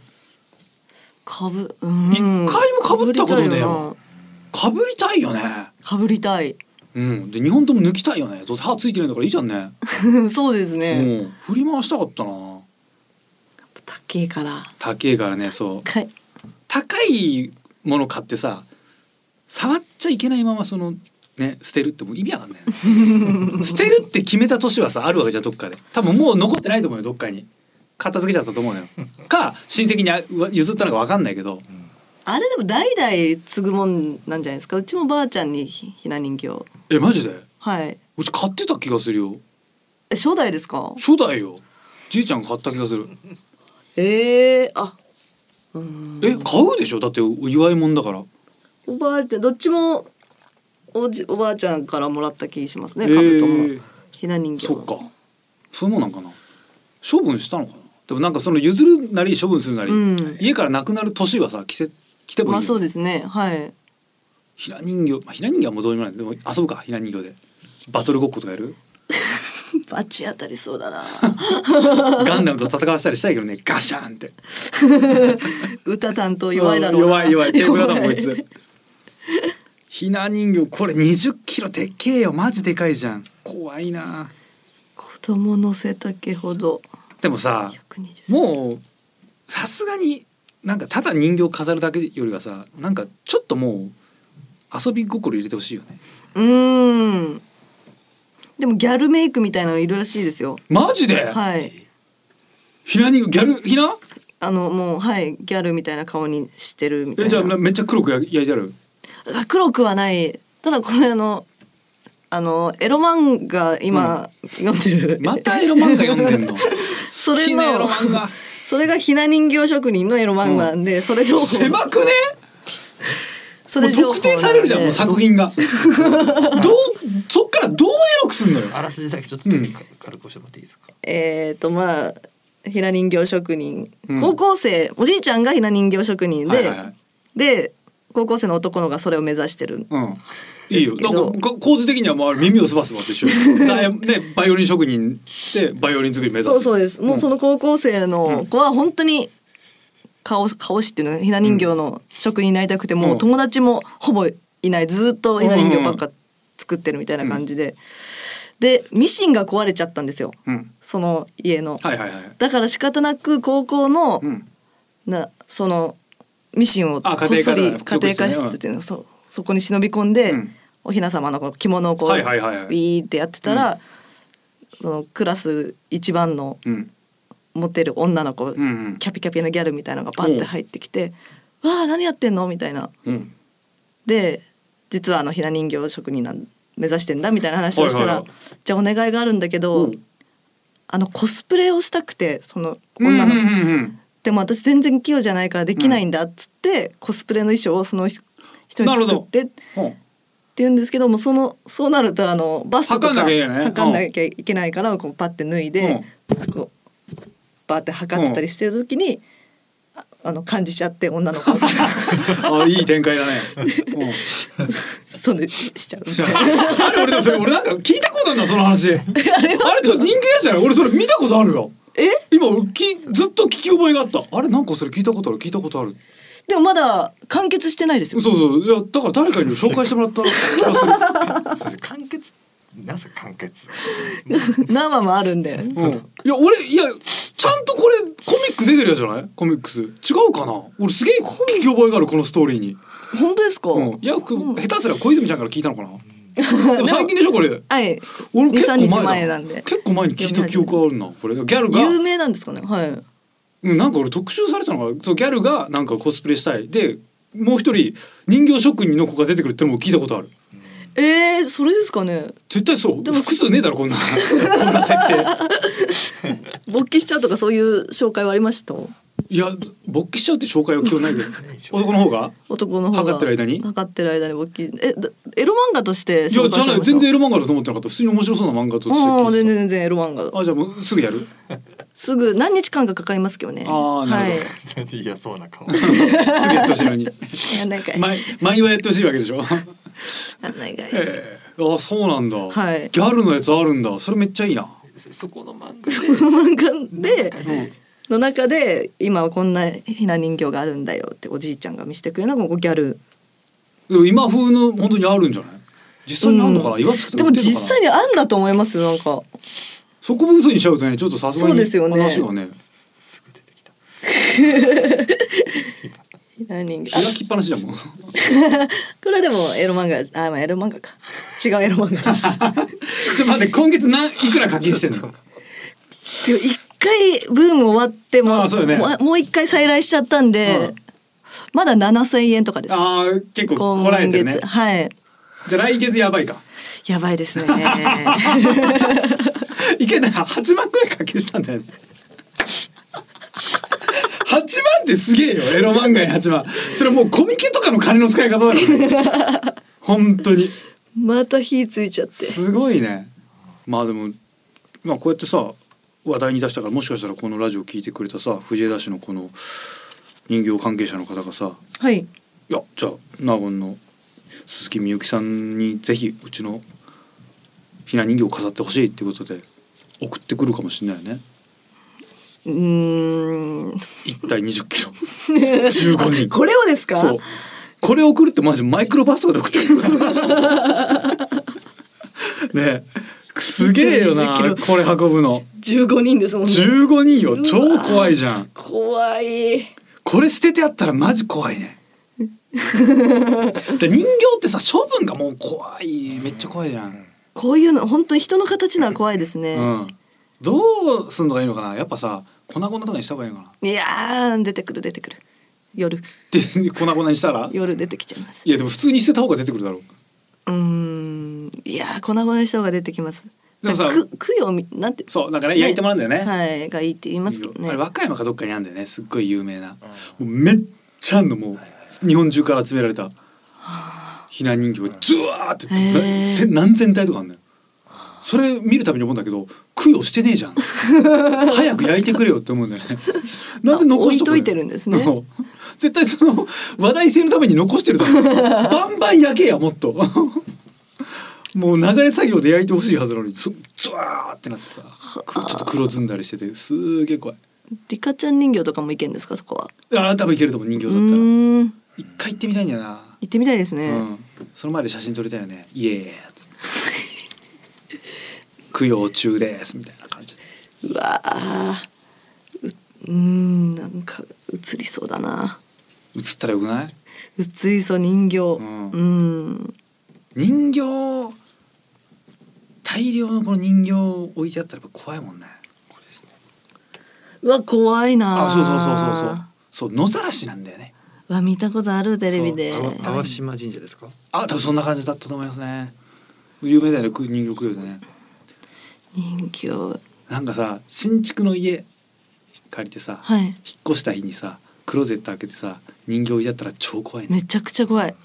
かぶうん。一回も被ったことねえわ。被かぶりたいよね。かぶりたい。うん、で日本とも抜きたいよね。どうせ歯ついてないんだからいいじゃんね、そうですね。もう振り回したかったな。高えから。高えからねそう。かい。高いもの買ってさ触っちゃいけないままそのね捨てるってもう意味わかんない 捨てるって決めた年はさあるわけじゃんどっかで。多分もう残ってないと思うよどっかに。片付けちゃったと思うのよ。か親戚にあ譲ったのかわかんないけどあれでも代々継ぐもんなんじゃないですか？うちもばあちゃんにひひな人形。えマジで？はい。うち買ってた気がするよ。え初代ですか？初代よ。じいちゃん買った気がする。ええあうん。え買うでしょ？だってお祝いもんだから。おばあちゃんどっちもおじおばあちゃんからもらった気しますね。えー。兜も。ひな人形そっか。そういうもんなんかな。処分したのかな？でもなんかその譲るなり処分するなり、うん。家からなくなる年はさ着せ着てもいいよ、まあそうですね。はい。ひな人形、まあ、ひな人形はもうどうにもない。でも遊ぶかひな人形で。バトルごっことかやる？バチ当たりそうだな。ガンダムと戦わせたりしたいけどね。ガシャンって。歌担当弱いだろうな。弱い弱い。手ぶらだもんこいつ。ひな人形これ20キロでっけえよ。マジでかいじゃん。怖いな。子供乗せたけほど。でもさ120もうさすがになんかただ人形飾るだけよりはさなんかちょっともう遊び心入れてほしいよね。うーん。でもギャルメイクみたいなのいるらしいですよ。マジで、はい。ひな人形ギャルひな？あのもうはいギャルみたいな顔にしてるみたいな。えじゃあめっちゃ黒く焼いてある？あ黒くはない。ただこれあのあのエロ漫画今、読んでる。またエロ漫画読んでんの？それ好きなエロの漫画それがひな人形職人のエロ漫画なんで、それ情報。狭くね？それ特定されるじゃんもう作品が。どうそっからどうエロくすんのよ？あらすじだけちょっと軽く教えてもらっていいですか？えっ、とまあひな人形職人、うん。高校生おじいちゃんがひな人形職人で、はいはいはい。で高校生の男の子がそれを目指してる。うんいいよ。なんかか構図的にはもう耳をすばすばと一緒だいねバイオリン職人でバイオリン作り目指す。そうそうです。もうそのの高校生の子は本当に顔顔師っていうのひな人形の職人になりたくて、もう友達もほぼいない。ずっとひな人形ばっか作ってるみたいな感じで、でミシンが壊れちゃったんですよ。うん。その家の。はいはいはい。だから仕方なく高校の、うん。なそのミシンをあこっそり家庭科家庭科だ室っていうのそそこに忍び込んで、うんおひな様のこう着物をこう、はいはいはいはい。ウィーってやってたら、そのクラス一番のうん。モテる女の子、うんうん。キャピキャピのギャルみたいなのがバッて入ってきて「わあ何やってんの?」みたいな。うん。で実はあのひな人形職人なん目指してんだみたいな話をしたら、はいはいはい。じゃあお願いがあるんだけど、うん。あのコスプレをしたくてその女の子、うんうんでも私全然器用じゃないからできないんだっつって、コスプレの衣装をその人人に作ってってうん言うんですけどもそのそうなるとあのバストとか測んなきゃいけないね測んなきゃいけないからこうパッて脱いで、こうバーって測ってたりしてる時に、ああの感じちゃって女の子が あいい展開だね。うんそうでしちゃうみたいな。あ れ俺それ俺なんか聞いたことあるんだその話。あれちょっと人間やじゃない？俺それ見たことあるよ。え？今きずっと聞き覚えがあった。あれなんかそれ聞いたことある？聞いたことある？でもまだ完結してないですよ。そうそう。いやだから誰かに紹介してもらった気がする。完結。なぜ完結？何話もあるんで。うん、いや俺いやちゃんとこれコミック出てるやつじゃない？コミックス。違うかな？俺すげえ聞き覚えがあるこのストーリーに、本当ですか？うん、いやく下手すら小泉ちゃんから聞いたのかな？でも最近でしょこれ。はい。俺結構2 3日前だ前なんで。結構前に聞いた記憶あるなこれ。ギャルが。有名なんですかね？はい。うんなんか俺特集されたのがそうギャルがなんかコスプレしたい。でもう一人人形職人の子が出てくるってのも聞いたことある。えー、それですかね。絶対そう。でも複数ねえだろこんなこんな設定。勃起しちゃうとかそういう紹介はありました？いや勃起しちゃうって紹介は基本ないけど。男の方が？男の方が。測ってる間に？測ってる間に勃起。えだエロ漫画としていやじゃない紹介されました全然エロ漫画だと思ってなかった。普通に面白そうな漫画としてああ聞いて全然全然エロ漫画たあじゃあもうすぐやるすぐ何日間かかかりますけどね。あーなるほはい。嫌そうな顔。すぐやってほしいのに。いやなんか。毎毎はやってほしいわけでしょ？あなんかええあそうなんだ、はい。ギャルのやつあるんだ。それめっちゃいいな。そこの漫画漫画でうんの中で今はこんなひな人形があるんだよっておじいちゃんが見せてくれるのがこうギャル。でも今風の本当にあるんじゃない？実際にあるのかな、うん。岩槻とでもか売ってんのかな？実際にあんだと思いますよなんかそこも嘘にしちゃうとねちょっとさすがに話がね。すぐ出てきた。ひな人形あ開きっぱなしじゃんもう。これはでもエロ漫画あまあエロ漫画か。違うエロ漫画。で すちょっと待って今月何いくら課金してんの？でも一回ブーム終わってもうよね。もう一回再来しちゃったんで、うん。まだ7,000円とかです。ああ結構こらえ今てるね。月はい。じゃあ来月やばいか。やばいですね。いけない8万くらい課金したんだよね。8万ってすげえよ。エロ漫画に8万。それもうコミケとかの金の使い方だから本当に。また火ついちゃって。すごいね。まあでもまあこうやってさ話題に出したからもしかしたらこのラジオ聞いてくれたさ藤枝市のこの人形関係者の方がさはい。いやじゃあ納言の鈴木みゆきさんにぜひうちのひな人形を飾ってほしいっていうことで送ってくるかもしれないよね。うーん。一体20キロ。15人。これをですか？そう。これ送るってマジマイクロバスとかで送ってくるから ね。えすげえよな20キこれ運ぶの。15人ですもんね。15人よ。超怖いじゃん。怖い。これ捨ててあったらマジ怖いね。で人形ってさ処分がもう怖い。めっちゃ怖いじゃん、こういうの本当に人の形なら怖いですね。うん、どうすんのがいいのかな？やっぱさ粉々とかにした方がいいのかな？いやー出てくる出てくる。夜で粉々にしたら？夜出てきちゃいますい。やでも普通に捨てた方が出てくるだろううーん。いやー粉々にした方が出てきます。でもさく供養みなんて。そうだからね焼いてもらうんだよね、はいがいいって言いますけどねあれ。和歌山かどっかにあるんだよねすっごい有名な、もうめっちゃあんのもう日本中から集められたひな人形がズワーってへー。なせ何千体とかあんのよ。それ見るたびに思うんだけど供養してねえじゃん。早く焼いてくれよって思うんだよね。なんで残しといといてるんですね。うん。絶対その話題性のために残してるだろ バンバン焼けやもっと。もう流れ作業で焼いてほしいはずなのにそズワーってなってさくちょっと黒ずんだりしててすーげえ怖い。リカちゃん人形とかもいけんですかそこは？ああ多分いけると思う人形うだったら。一回行ってみたいんだよな、行ってみたいですね。うん、その前で写真撮りたいよね。イエーイ。っつって供養中ですみたいな感じ。でうわあううーんなんか映りそうだな。映ったらよくない？映りそう人形。ん。うん。人形？大量のこの人形置いてあったらやっぱ怖いもんね。うわ怖いなあそうそうそうそうそう。そう野ざらしなんだよねわ見たことあるテレビで。そう淡淡島神社ですか？あ多分そんな感じだったと思いますね。有名だよね人形供養でね。人形なんかさ新築の家借りてさ、はい。引っ越した日にさクローゼット開けてさ人形置いてあったら超怖いね。めちゃくちゃ怖い。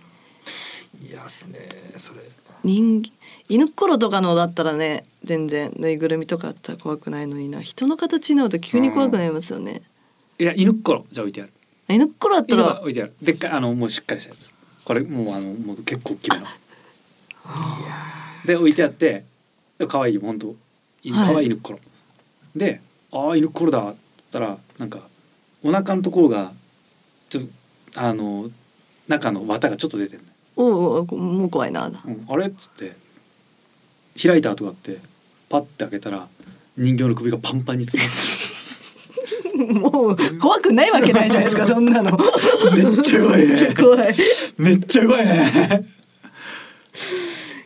いやっすねそれ。人犬っころとかのだったらね全然ぬいぐるみとかあったら怖くないのにな。人の形になると急に怖くなりますよね、いや犬っころじゃあ置いてある犬っころだったら。置いてある。でっかいあのもうしっかりしたやつ。これもうあのもう結構大きめの。で置いてあってで可愛いよ本当。可愛い犬っころ、でああ犬っころだっつったらなんかお腹のところがちょっとあの中の綿がちょっと出てるおうおうもう怖いなうん、あれっつって開いた後があってパッて開けたら人形の首がパンパンに詰まってもう怖くないわけないじゃないですか そんなの。るめっちゃ怖いね。めっちゃ怖い。めっちゃ怖いね。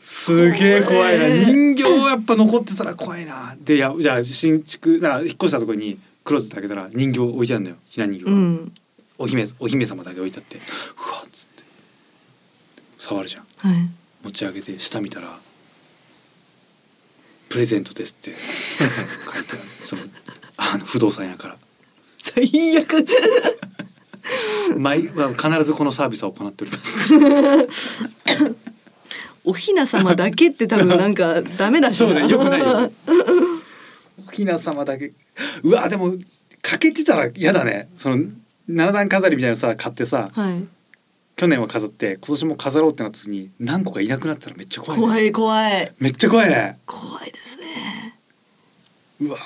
すげえ怖いな。人形やっぱ残ってたら怖いな。でいやじゃあ新築だから引っ越したところにクローゼット開けたら人形置いてあるんだよ。ひな人形が、うん。お姫お姫様だけ置いてあって。うわっつって。触るじゃん。はい。持ち上げて下見たら「プレゼントです」って。書いてある。そのあの不動産屋から最悪。毎は必ずこのサービスは行っております。おひな様だけって多分なんか ダメだしそうねよくないよね。おひな様だけ。うわでも欠けてたら嫌だね。その七段飾りみたいなのさ買ってさはい。去年は飾って今年も飾ろうってなった時に何個かいなくなってたらめっちゃ怖い、ね、怖い怖い。めっちゃ怖いね。怖いですね。うわ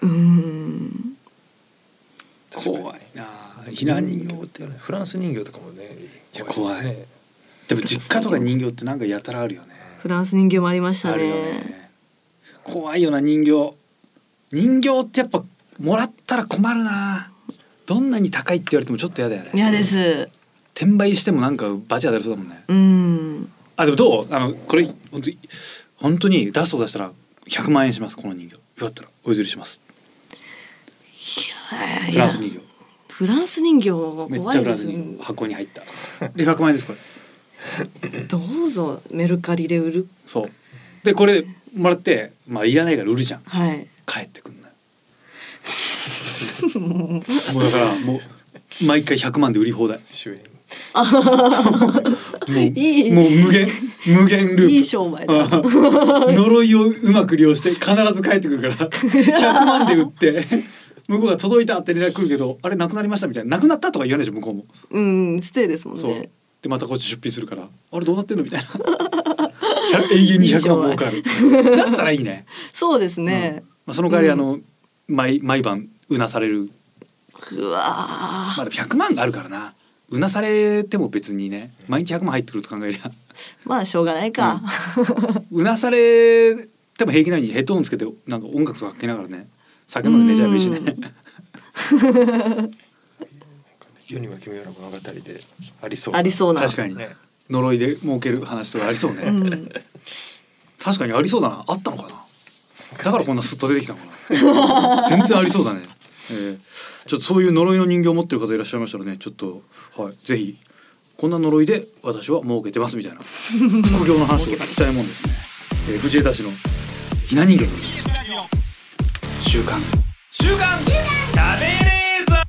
うーん怖いな。ひな人形ってねフランス人形とかもねいや怖い。ね。でも実家とか人形ってなんかやたらあるよね。フランス人形もありましたあるよね。ね怖いよな人形。人形ってやっぱもらったら困るな。どんなに高いって言われてもちょっと嫌だよね。嫌です。転売してもなんかバチ当たりそうだもんね。うん。あでもどう？あのこれ本当に本当に出すと出したら100万円しますこの人形。よかったらお譲りしますフランス人形。フランス人形怖いです箱に入った。で100万円ですこれ。どうぞメルカリで売る。そう。でこれもらってまあいらないから売るじゃん。はい。帰ってくんのよもうだからもう毎回100万で売り放題。収益もういい。もう無限無限ループ。いい商売だ。呪いをうまく利用して必ず帰ってくるから。100万で売って向こうが届いたって連絡来るけどあれなくなりましたみたいな。なくなったとか言わないでしょ向こうも。うんステイですもんそう。ねでまたこっち出品するから。あれどうなってんのみたいな。永遠に100万儲かる。だったらいいね、そうですね。まあ、その代わりあの、毎毎晩うなされる。うわー。まあでも100万があるからな。うなされても別にね。毎日100万入ってくると考えりゃ。まあしょうがないか。うなされても平気なようにヘッドホンつけてなんか音楽とかかけながらね酒飲んで寝ちゃえばいいしね。うん。世にも奇妙な物語でありそうありそうな。確かにね。呪いで儲ける話とかありそうね、うん。確かにありそうだな。あったのかな。だからこんなスッと出てきたのかな。全然ありそうだね、えー。ちょっとそういう呪いの人形を持ってる方いらっしゃいましたらね。ちょっとはい。ぜひこんな呪いで私は儲けてますみたいな。副業の話を聞きたいもんですね、えー、藤枝市のひな人形週刊週刊食べレーザ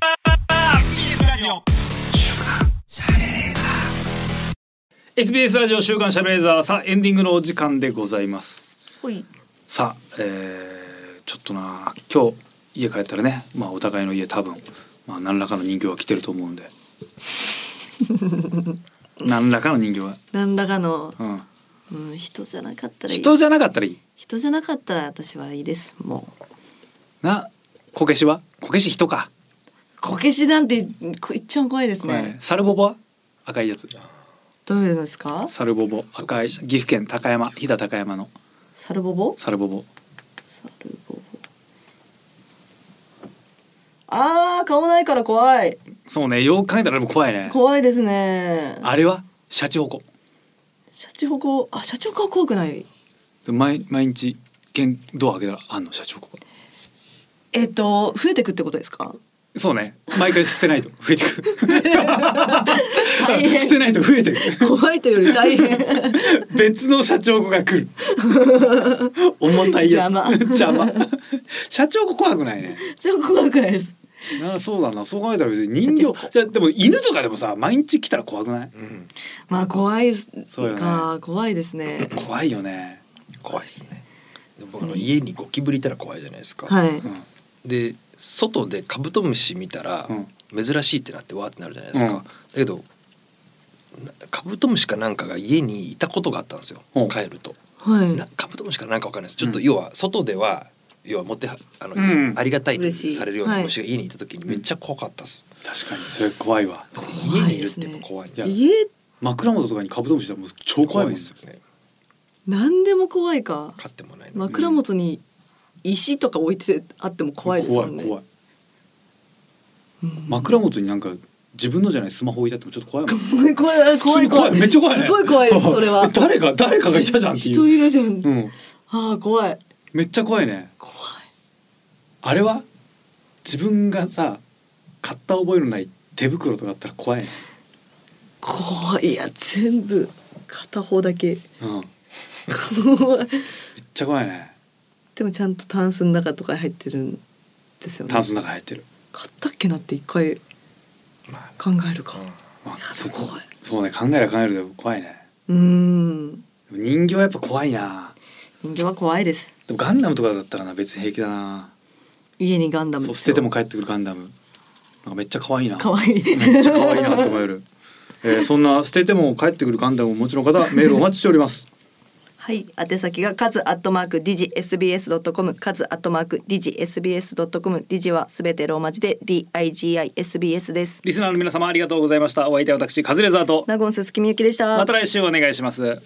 ー。SBS ラジオ週刊シャベレーザー。さあエンディングのお時間でございます。ほい。さあ、えーちょっとな今日家帰ったらねまあお互いの家多分、まあ、何らかの人形が来てると思うんで。何らかの人形が、何らかの、うん、うん、人じゃなかったらいい。人じゃなかったらいい。人じゃなかったら私はいいですもうなこけしは？こけし人か、こけしなんてこ一番怖いですね。ね。サルボボは？赤いやつ。どういうのですか？サルボボ。赤い岐阜県高山。飛騨高山の。サルボボ？サルボボ。サルボボ。あー顔ないから怖い。そうねよく考えたら怖いね。怖いですね。あれは？シャチホコ。シャチホコ？あシャチホコは怖くない。で毎毎日玄ドア開けたらあんのシャチホコがえっと増えてくってことですか？そうね。毎回捨てないと増えてく。捨てないと増えてく。怖いというより大変。別の社長が来る。重たいやつ。邪魔。邪魔。社長が怖くないね。超怖くないです。なそうだな。そう考えたら別に人形。じゃあでも犬とかでもさ毎日来たら怖くない？うん。まあ怖いそうよね。か怖いですね。怖いよね。怖いですね。で僕あの家にゴキブリいたら怖いじゃないですか、はい。うんで外でカブトムシ見たらうん。珍しいってなってわーってなるじゃないですか、うん。だけどなカブトムシかなんかが家にいたことがあったんですよ、う。ん帰ると。はい。なカブトムシかなんかわかんないです。ちょっとうん要は外では要は持ってはあの、うん。ありがたいとされるようなはい虫が家にいた時にめっちゃ怖かったです、確かにそれ怖いわ。家にいるってやっぱ怖いいや。家枕元とかにカブトムシだもう超怖いもん。ですよね。何でも怖いか。飼ってもない。枕元に石とか置いてあっても怖いですもんね。怖い怖い。うん。枕元になんか自分のじゃないスマホ置いてあってもちょっと怖いもん。怖い怖い怖いめっちゃ怖いね。すごい怖いです それは。誰か誰かがいたじゃんっていう。人いるじゃん、うん。ああ怖い。めっちゃ怖いね。怖い。あれは自分がさ買った覚えのない手袋とかあったら怖いね。怖い。いや全部片方だけ。うん。めっちゃ怖いねでもちゃんとタンスの中とかに入ってるんですよね。タンスの中入ってる。買ったっけなって一回まあ考えるか。まあいやでも怖い。そうね考えれば考えるで怖いね。うーん。人形はやっぱ怖いな。人形は怖いです。でもガンダムとかだったらな別に平気だな。家にガンダムそう捨てても帰ってくるガンダム。なんかめっちゃ可愛いな。可愛い。めっちゃ可愛いなって思える、えー、そんな捨てても帰ってくるガンダムをお持ちの方メールお待ちしておりますはい、宛先がカズアットマークディジ SBS ドットコム、カズアットマークディジ SBS ドットコム、ディジはすべてローマ字で D I G I S B S です。リスナーの皆様ありがとうございました。お相手は私カズレーザーと。ナゴンススキミユキでした。また来週お願いします